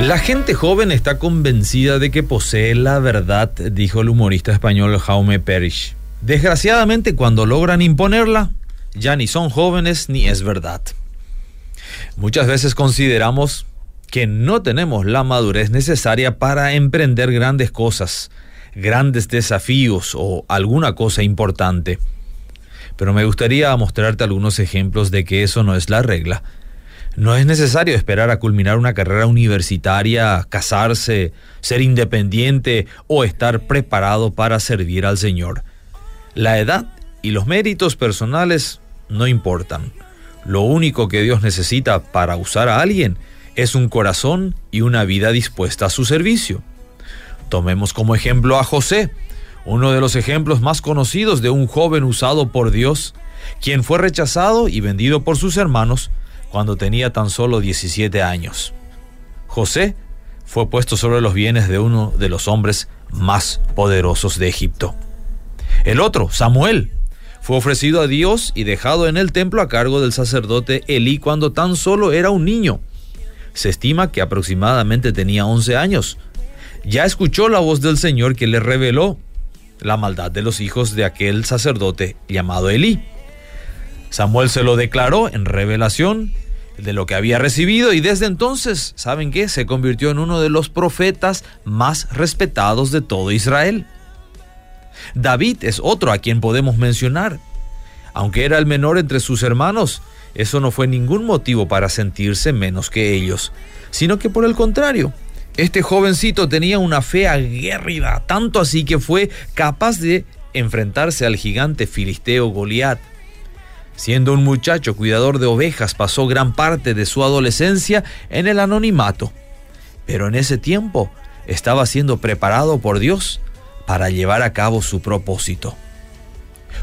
La gente joven está convencida de que posee la verdad, dijo el humorista español Jaume Perish. Desgraciadamente, cuando logran imponerla, ya ni son jóvenes ni es verdad. Muchas veces consideramos que no tenemos la madurez necesaria para emprender grandes cosas, grandes desafíos o alguna cosa importante. Pero me gustaría mostrarte algunos ejemplos de que eso no es la regla. No es necesario esperar a culminar una carrera universitaria, casarse, ser independiente o estar preparado para servir al Señor. La edad y los méritos personales no importan. Lo único que Dios necesita para usar a alguien es un corazón y una vida dispuesta a su servicio. Tomemos como ejemplo a José, uno de los ejemplos más conocidos de un joven usado por Dios, quien fue rechazado y vendido por sus hermanos, cuando tenía tan solo 17 años. José fue puesto sobre los bienes de uno de los hombres más poderosos de Egipto. El otro, Samuel, fue ofrecido a Dios y dejado en el templo a cargo del sacerdote Elí cuando tan solo era un niño. Se estima que aproximadamente tenía 11 años. Ya escuchó la voz del Señor que le reveló la maldad de los hijos de aquel sacerdote llamado Elí. Samuel se lo declaró en revelación de lo que había recibido y desde entonces, ¿saben qué? Se convirtió en uno de los profetas más respetados de todo Israel. David es otro a quien podemos mencionar. Aunque era el menor entre sus hermanos, eso no fue ningún motivo para sentirse menos que ellos, sino que por el contrario, este jovencito tenía una fe aguerrida, tanto así que fue capaz de enfrentarse al gigante filisteo Goliat. Siendo un muchacho cuidador de ovejas, pasó gran parte de su adolescencia en el anonimato. Pero en ese tiempo estaba siendo preparado por Dios para llevar a cabo su propósito.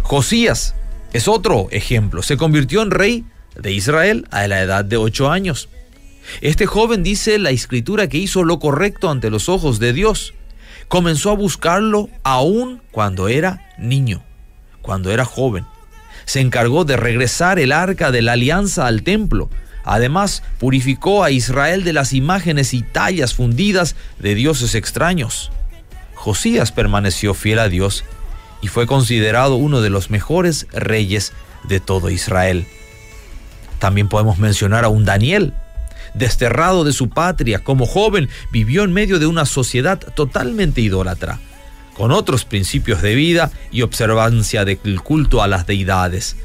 Josías es otro ejemplo. Se convirtió en rey de Israel a la edad de ocho años. Este joven dice la escritura que hizo lo correcto ante los ojos de Dios. Comenzó a buscarlo aún cuando era niño, cuando era joven se encargó de regresar el arca de la alianza al templo. Además, purificó a Israel de las imágenes y tallas fundidas de dioses extraños. Josías permaneció fiel a Dios y fue considerado uno de los mejores reyes de todo Israel. También podemos mencionar a un Daniel. Desterrado de su patria como joven, vivió en medio de una sociedad totalmente idólatra con otros principios de vida y observancia del culto a las deidades.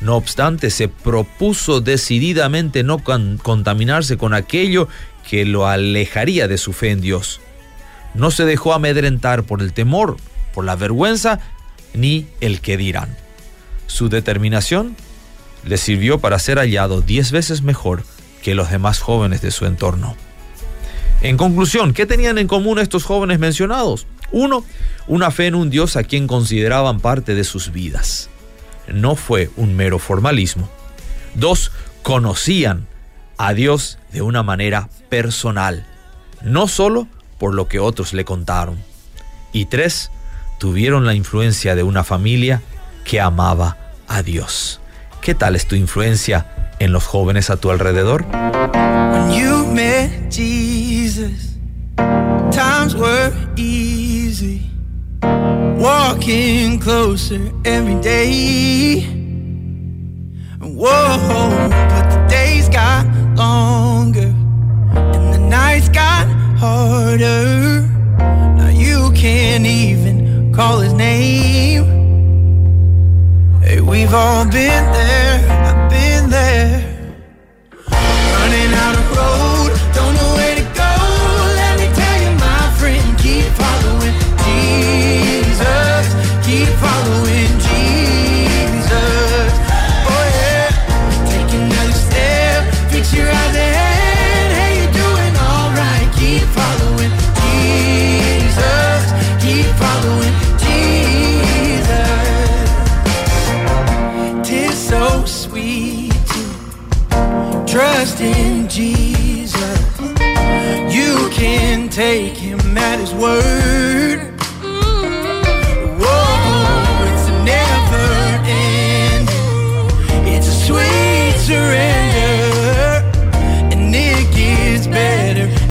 No obstante, se propuso decididamente no contaminarse con aquello que lo alejaría de su fe en Dios. No se dejó amedrentar por el temor, por la vergüenza, ni el que dirán. Su determinación le sirvió para ser hallado diez veces mejor que los demás jóvenes de su entorno. En conclusión, ¿qué tenían en común estos jóvenes mencionados? Uno, una fe en un Dios a quien consideraban parte de sus vidas. No fue un mero formalismo. Dos, conocían a Dios de una manera personal, no solo por lo que otros le contaron. Y tres, tuvieron la influencia de una familia que amaba a Dios. ¿Qué tal es tu influencia en los jóvenes a tu alrededor? Times were easy. Walking closer every day. Whoa, but the days got longer and the nights got harder. Now you can't even call his name. Hey, we've all been there, I've been there. Trust in Jesus. You can take him at his word